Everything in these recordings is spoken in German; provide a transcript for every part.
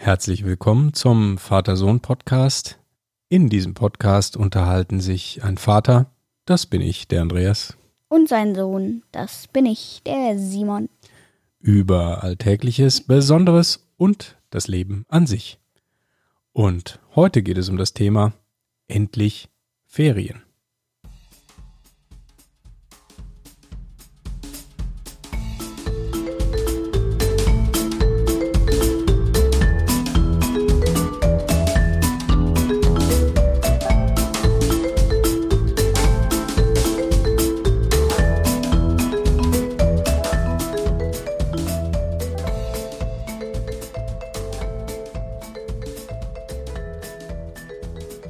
Herzlich willkommen zum Vater-Sohn-Podcast. In diesem Podcast unterhalten sich ein Vater, das bin ich, der Andreas, Und sein Sohn, das bin ich, der Simon. über Alltägliches, Besonderes und das Leben an sich. Und heute geht es um das Thema Endlich Ferien.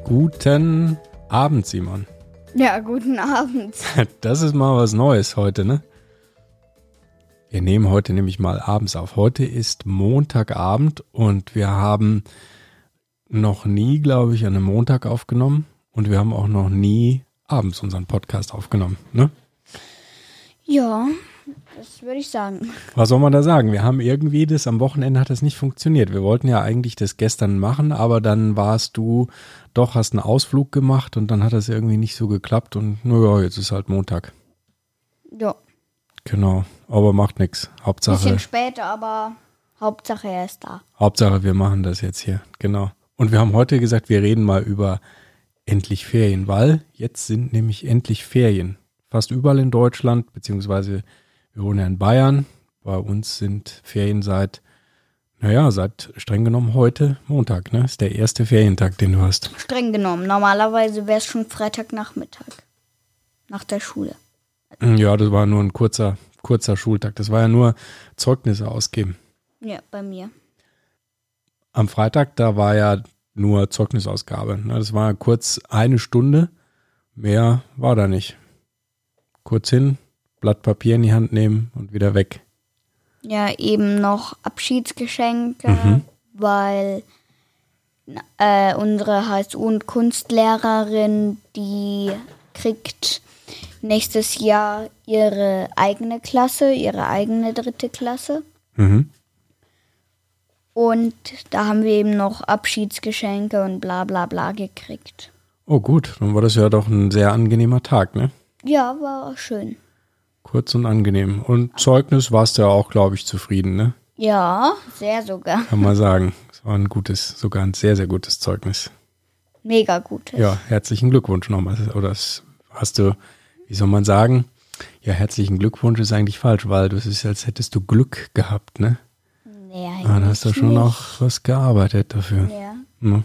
Guten Abend, Simon. Ja, guten Abend. Das ist mal was Neues heute, ne? Wir nehmen heute nämlich mal abends auf. Heute ist Montagabend und wir haben noch nie, glaube ich, an einem Montag aufgenommen und wir haben auch noch nie abends unseren Podcast aufgenommen, ne? Ja, das würde ich sagen. Was soll man da sagen? Wir haben irgendwie das, am Wochenende hat das nicht funktioniert. Wir wollten ja eigentlich das gestern machen, aber dann warst du doch, hast einen Ausflug gemacht und dann hat das irgendwie nicht so geklappt und naja, jetzt ist halt Montag. Ja, Genau, aber macht nichts. Hauptsache, bisschen später, aber Hauptsache er ist da. Hauptsache, wir machen das jetzt hier. Genau. Und wir haben heute gesagt, wir reden mal über endlich Ferien, weil jetzt sind nämlich endlich Ferien. Fast überall in Deutschland, beziehungsweise wir wohnen ja in Bayern. Bei uns sind Ferien seit, naja, seit streng genommen heute Montag, ne? Ist der erste Ferientag, den du hast. Streng genommen. Normalerweise wäre es schon Freitagnachmittag. Nach der Schule. Ja, das war nur ein kurzer, kurzer Schultag. Das war ja nur Zeugnisse ausgeben. Ja, bei mir. am Freitag, da war ja nur Zeugnisausgabe. Ne, Das war kurz eine Stunde. Mehr war da nicht. Kurz hin, Blatt Papier in die Hand nehmen und wieder weg. Ja, eben noch Abschiedsgeschenke, Mhm. weil äh, unsere HSU- und Kunstlehrerin, die kriegt nächstes Jahr ihre eigene Klasse, ihre eigene dritte Klasse. Mhm. Und da haben wir eben noch Abschiedsgeschenke und bla bla bla gekriegt. Oh gut, dann war das ja doch ein sehr angenehmer Tag, ne? Ja, war schön. Kurz und angenehm. Und Zeugnis warst du ja auch, glaube ich, zufrieden, ne? Ja, sehr sogar. Kann man sagen. Es war ein gutes, sogar ein sehr, sehr gutes Zeugnis. Mega gut. Ja, herzlichen Glückwunsch nochmal. Oder hast du, wie soll man sagen? Ja, herzlichen Glückwunsch ist eigentlich falsch, weil das ist, als hättest du Glück gehabt, ne? Nee, Ah, dann hast du schon nicht. auch was gearbeitet dafür. Ja. Ne?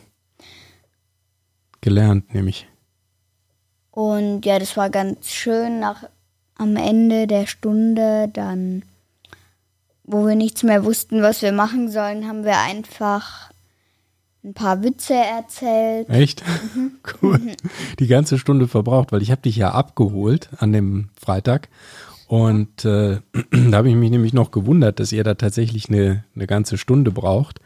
Gelernt, nämlich. Und ja, das war ganz schön nach am Ende der Stunde dann, wo wir nichts mehr wussten, was wir machen sollen, haben wir einfach ein paar Witze erzählt. Echt? cool. Die ganze Stunde verbraucht, weil ich habe dich ja abgeholt an dem Freitag. Und äh, da habe ich mich nämlich noch gewundert, dass ihr da tatsächlich eine, eine ganze Stunde braucht.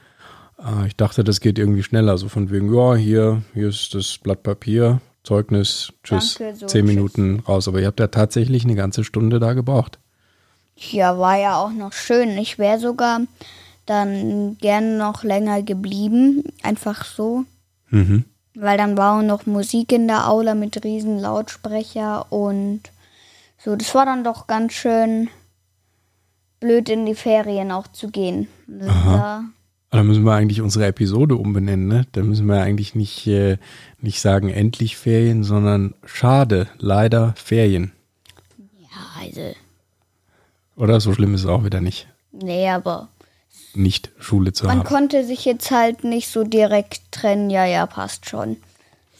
Äh, ich dachte, das geht irgendwie schneller. So von wegen, ja, hier, hier ist das Blatt Papier, Zeugnis, tschüss, Danke, so, zehn tschüss. Minuten raus. Aber ihr habt ja tatsächlich eine ganze Stunde da gebraucht. Ja, war ja auch noch schön. Ich wäre sogar dann gerne noch länger geblieben, einfach so. Mhm. Weil dann war auch noch Musik in der Aula mit riesen Lautsprecher und so. Das war dann doch ganz schön blöd in die Ferien auch zu gehen. Da, Da müssen wir eigentlich unsere Episode umbenennen, ne? Da müssen wir eigentlich nicht, äh, nicht sagen endlich Ferien, sondern schade, leider Ferien. ja, also, Oder so schlimm ist es auch wieder nicht, nee, aber nicht Schule zu man haben. konnte sich jetzt halt nicht so direkt trennen. Ja, ja, passt schon.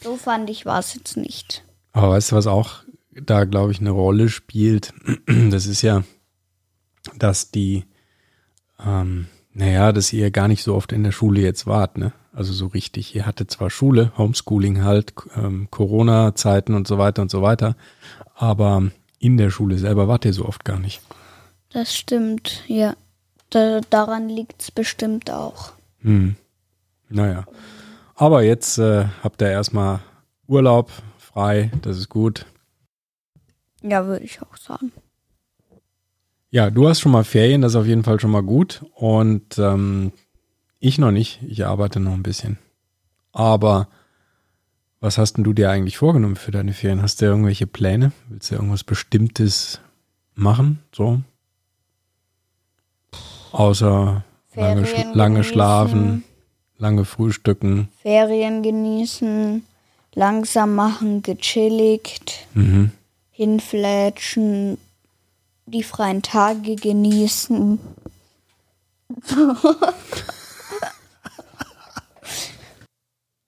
So fand ich war es jetzt nicht. Aber weißt du, was auch da, glaube ich, eine Rolle spielt? Das ist ja, dass die, ähm, naja, dass ihr gar nicht so oft in der Schule jetzt wart, ne? Also so richtig. Ihr hattet zwar Schule, Homeschooling halt, ähm, Corona-Zeiten und so weiter und so weiter, aber in der Schule selber wart ihr so oft gar nicht. Das stimmt, ja. Da, daran liegt es bestimmt auch. Hm. Naja. Aber jetzt äh, habt ihr erstmal Urlaub, frei, das ist gut. Ja, würde ich auch sagen. Ja, du hast schon mal Ferien, das ist auf jeden Fall schon mal gut. Und ähm, Ich noch nicht. Ich arbeite noch ein bisschen. Aber was hast denn du dir eigentlich vorgenommen für deine Ferien? Hast du irgendwelche Pläne? Willst du irgendwas Bestimmtes machen? So? Außer lange, Ferien lange genießen. schlafen, lange frühstücken. Ferien genießen, langsam machen, gechilligt, Mhm. hinflätschen, die freien Tage genießen.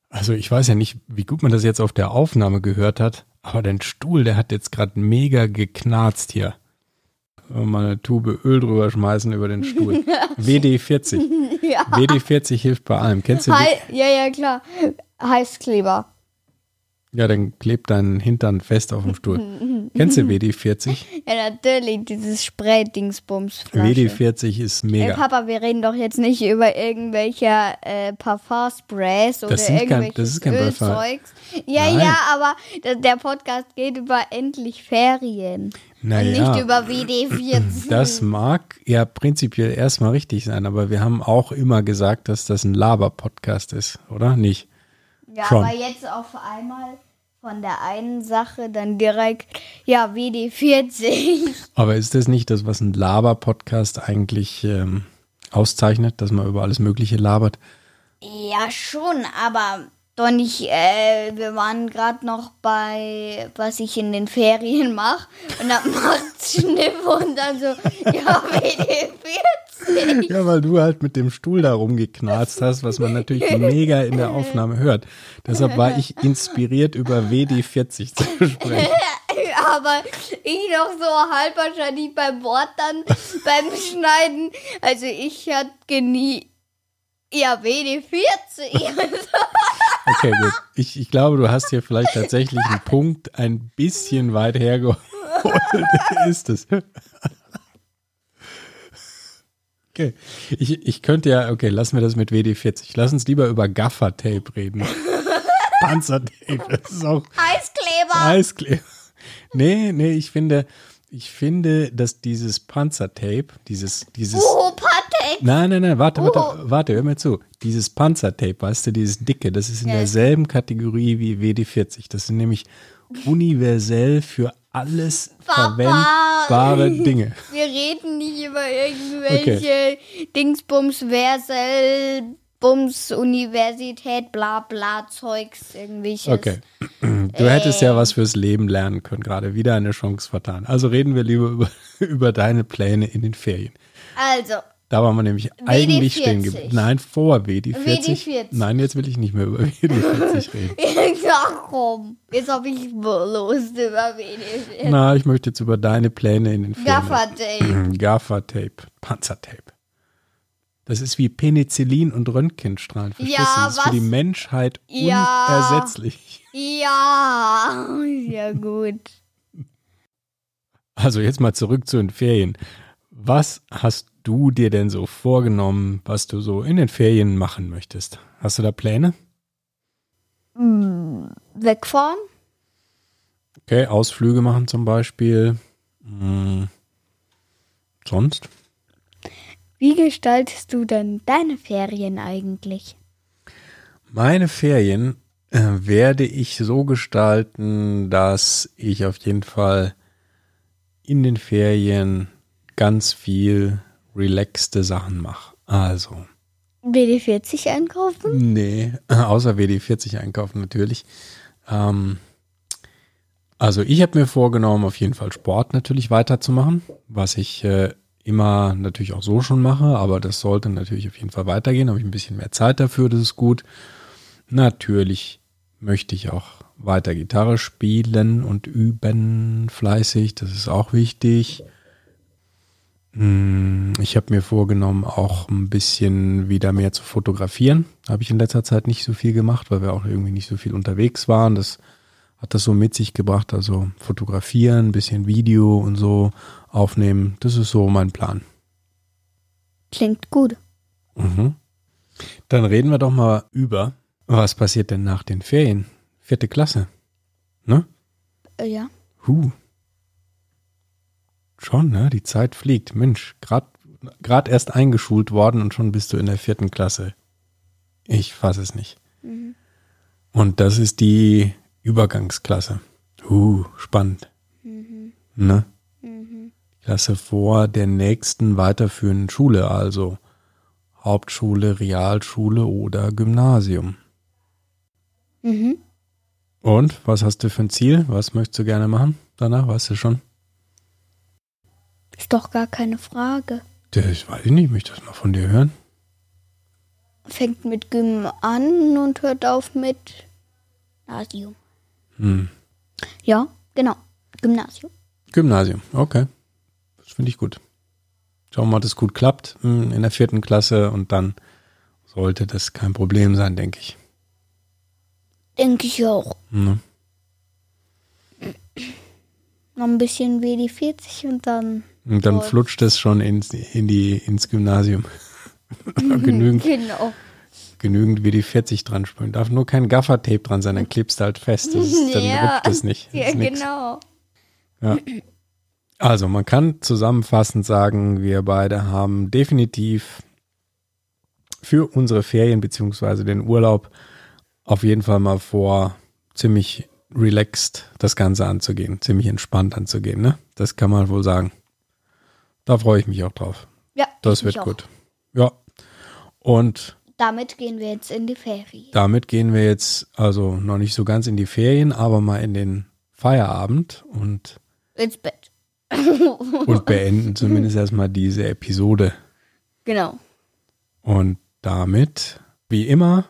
Also ich weiß ja nicht, wie gut man das jetzt auf der Aufnahme gehört hat, aber dein Stuhl, der hat jetzt gerade mega geknarzt hier. Mal eine Tube Öl drüber schmeißen über den Stuhl. WD40. Ja. WD40 hilft bei allem. Kennst du die? Ja, ja, klar. Heißkleber. Ja, dann klebt dein Hintern fest auf dem Stuhl. Kennst du WD40? Ja, natürlich, dieses Spray-Dingsbums. WD40 ist mega. Papa, wir reden doch jetzt nicht über irgendwelche äh, Parfum-Sprays oder sind kein- irgendwelches das ist kein Parfum. Ölzeugs. Ja, Nein. ja, aber der, Podcast geht über endlich Ferien. Und nicht Naja, über WD-40. das mag ja prinzipiell erstmal richtig sein, aber wir haben auch immer gesagt, dass das ein Laber-Podcast ist, oder? Nicht? Ja, schon. aber jetzt auf einmal von der einen Sache dann direkt, ja, WD-40. Aber ist das nicht das, was ein Laber-Podcast eigentlich ähm, auszeichnet, dass man über alles Mögliche labert? Ja, schon, aber doch nicht, äh, wir waren gerade noch bei, was ich in den Ferien mache. Und dann macht Schnipp und dann so, ja, WD-40. Ja, weil du halt mit dem Stuhl da rumgeknarzt hast, was man natürlich mega in der Aufnahme hört. Deshalb war ich inspiriert, über WD40 zu sprechen. Aber ich noch so halb wahrscheinlich beim Wort dann beim Schneiden. Also ich hatte genie. Ja, WD-40. Okay, gut. Ich, ich glaube, du hast hier vielleicht tatsächlich einen Punkt ein bisschen weit hergeholt. Ist es. Okay. Ich, ich könnte ja, okay, lassen wir das mit WD40. Lass uns lieber über Gaffer-Tape reden. Panzertape. Das ist auch Heißkleber. Eiskleber. Nee, nee, ich finde, ich finde, dass dieses Panzertape, dieses, dieses. Oh, Patek. Nein, nein, nein, warte, warte, Oh. warte, hör mir zu. Dieses Panzertape, weißt du, dieses dicke, das ist in Ja. derselben Kategorie wie WD40. Das sind nämlich universell für alles Papa. verwendbare Dinge. Wir reden nicht über irgendwelche Dingsbums, Versel, Bums, Universität, bla bla Zeugs, irgendwelches. Okay. Du hättest ja was fürs Leben lernen können, gerade wieder eine Chance vertan. Also reden wir lieber über, über deine Pläne in den Ferien. Also, Da waren wir nämlich eigentlich WD40. stehen geblieben. Nein, vor WD40. WD40. Nein, jetzt will ich nicht mehr über WD40 reden. ach komm, jetzt hab ich Lust über WD-40. Na, ich möchte jetzt über deine Pläne in den Ferien. Gaffertape. Gaffertape, Panzertape. Das ist wie Penicillin und Röntgenstrahlen. Verstehst Ja, du? Das ist für was? die Menschheit Ja. unersetzlich. Ja, ja gut. Also jetzt mal zurück zu den Ferien. Was hast du dir denn so vorgenommen, was du so in den Ferien machen möchtest? Hast du da Pläne? Hm, Wegfahren? Okay, Ausflüge machen zum Beispiel. Hm. Sonst? Wie gestaltest du denn deine Ferien eigentlich? Meine Ferien äh, werde ich so gestalten, dass ich auf jeden Fall in den Ferien ganz viel relaxte Sachen mache. Also, WD-40 einkaufen? nee, außer WD40 einkaufen natürlich. Ähm, also ich habe mir vorgenommen, auf jeden Fall Sport natürlich weiterzumachen, was ich äh, immer natürlich auch so schon mache, aber das sollte natürlich auf jeden Fall weitergehen. Habe ich ein bisschen mehr Zeit dafür, das ist gut. Natürlich möchte ich auch weiter Gitarre spielen und üben fleißig, das ist auch wichtig. Mm, Ich habe mir vorgenommen, auch ein bisschen wieder mehr zu fotografieren. Habe ich in letzter Zeit nicht so viel gemacht, weil wir auch irgendwie nicht so viel unterwegs waren. Das hat das so mit sich gebracht. Also fotografieren, ein bisschen Video und so aufnehmen. Das ist so mein Plan. Klingt gut. Mhm. Dann reden wir doch mal über, was passiert denn nach den Ferien? Vierte Klasse. Ne? Äh, ja. Huh. Schon, ne? Die Zeit fliegt. Mensch, gerade erst eingeschult worden und schon bist du in der vierten Klasse. Ich fasse es nicht. Mhm. Und das ist die Übergangsklasse. Uh, spannend. Mhm. Ne? Mhm. Klasse vor der nächsten weiterführenden Schule, also Hauptschule, Realschule oder Gymnasium. Mhm. Und was hast du für ein Ziel? Was möchtest du gerne machen danach? Weißt du schon? Ist doch gar keine Frage. Das weiß ich nicht, ich möchte das mal von dir hören. Fängt mit Gym an und hört auf mit Gymnasium. Hm. Ja, genau. Gymnasium. Gymnasium, okay. Das finde ich gut. Schauen wir mal, ob das gut klappt hm, in der vierten Klasse und dann sollte das kein Problem sein, denke ich. Denke ich auch. Ne? Noch ein bisschen wie die 40 und dann. Und dann flutscht es schon ins, in die, ins Gymnasium. genügend, genau. genügend wie die 40 dran sprühen. Darf nur kein Gaffertape dran sein, dann klebst du halt fest. Das ist, dann ja. rutscht es nicht. Ja, genau. Ja. Also, man kann zusammenfassend sagen, wir beide haben definitiv für unsere Ferien beziehungsweise den Urlaub auf jeden Fall mal vor, ziemlich relaxed das Ganze anzugehen, ziemlich entspannt anzugehen. Ne? Das kann man wohl sagen. Da freue ich mich auch drauf. Ja. Das wird gut. Ja. Und damit gehen wir jetzt in die Ferien. Damit gehen wir jetzt also noch nicht so ganz in die Ferien, aber mal in den Feierabend und ins Bett. und beenden zumindest erstmal diese Episode. Genau. Und damit, wie immer,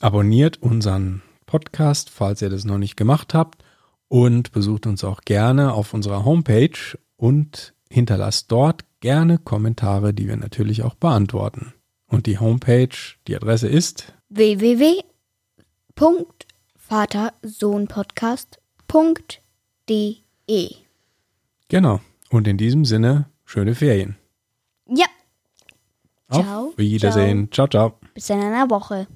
abonniert unseren Podcast, falls ihr das noch nicht gemacht habt. Und besucht uns auch gerne auf unserer Homepage und hinterlasst dort gerne Kommentare, die wir natürlich auch beantworten. Und die Homepage, die Adresse ist www.vatersohnpodcast.de. Genau. Und in diesem Sinne, schöne Ferien. Ja. Auf ciao. Wiedersehen. ciao, ciao. Bis in einer Woche.